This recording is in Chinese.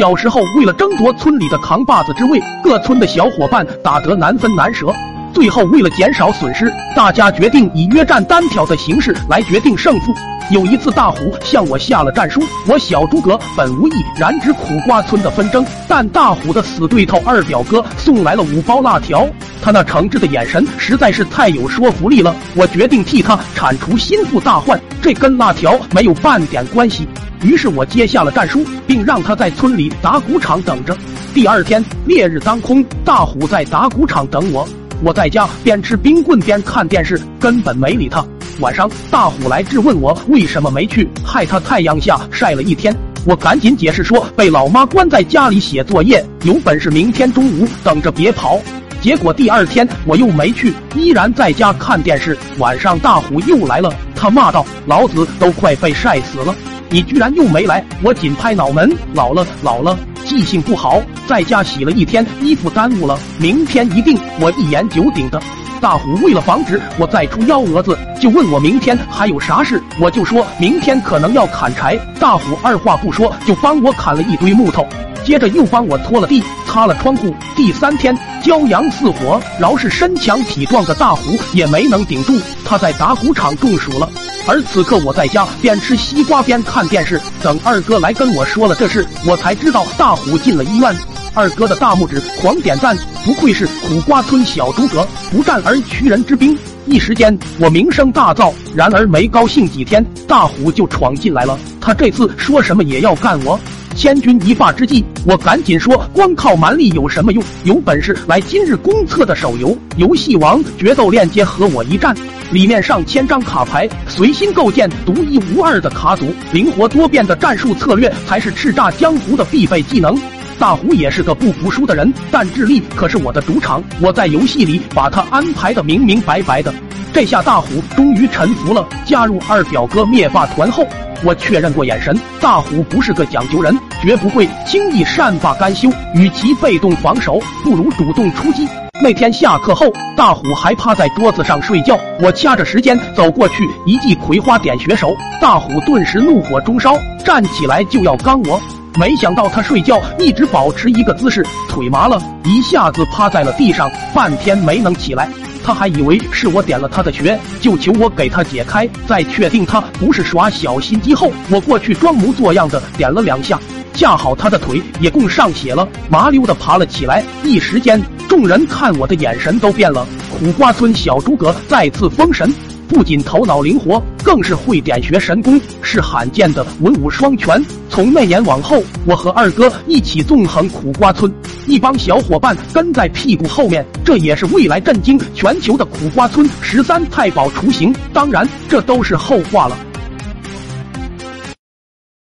小时候为了争夺村里的扛把子之位，各村的小伙伴打得难分难舍。最后为了减少损失，大家决定以约战单挑的形式来决定胜负。有一次，大虎向我下了战书，我小诸葛本无意染指苦瓜村的纷争，但大虎的死对头二表哥送来了五包辣条，他那诚挚的眼神实在是太有说服力了。我决定替他铲除心腹大患，这跟辣条没有半点关系。于是我接下了战书，并让他在村里打谷场等着。第二天烈日当空，大虎在打谷场等我。我在家边吃冰棍边看电视，根本没理他。晚上，大虎来质问我为什么没去，害他太阳下晒了一天。我赶紧解释说被老妈关在家里写作业，有本事明天中午等着别跑。结果第二天我又没去，依然在家看电视。晚上大虎又来了，他骂道：“老子都快被晒死了，你居然又没来！”我紧拍脑门：“老了，老了。”记性不好，在家洗了一天衣服，耽误了，明天一定。我一言九鼎的。大虎为了防止我再出幺蛾子，就问我明天还有啥事，我就说明天可能要砍柴。大虎二话不说就帮我砍了一堆木头，接着又帮我拖了地，擦了窗户。第三天骄阳似火，饶是身强体壮的大虎也没能顶住，他在打谷场中暑了。而此刻我在家边吃西瓜边看电视，等二哥来跟我说了这事，我才知道大虎进了医院。二哥的大拇指狂点赞，不愧是苦瓜村小诸葛，不战而屈人之兵。一时间我名声大噪。然而没高兴几天，大虎就闯进来了。他这次说什么也要干我。千钧一发之际，我赶紧说：光靠蛮力有什么用？有本事来今日公测的手游《游戏王决斗链接》和我一战。里面上千张卡牌，随心构建独一无二的卡组，灵活多变的战术策略才是叱咤江湖的必备技能。大虎也是个不服输的人，但智力可是我的主场，我在游戏里把他安排的明明白白的。这下大虎终于臣服了。加入二表哥灭霸团后，我确认过眼神，大虎不是个讲究人，绝不会轻易善罢甘休。与其被动防守，不如主动出击。那天下课后，大虎还趴在桌子上睡觉。我掐着时间走过去，一记葵花点穴手，大虎顿时怒火中烧，站起来就要刚我。没想到他睡觉一直保持一个姿势，腿麻了，一下子趴在了地上，半天没能起来。他还以为是我点了他的穴，就求我给他解开。在确定他不是耍小心机后，我过去装模作样的点了两下。恰好他的腿也供上血了，麻溜的爬了起来。一时间，众人看我的眼神都变了。苦瓜村小诸葛再次封神，不仅头脑灵活，更是会点穴神功，是罕见的文武双全。从那年往后，我和二哥一起纵横苦瓜村，一帮小伙伴跟在屁股后面，这也是未来震惊全球的苦瓜村十三太保雏形。当然，这都是后话了。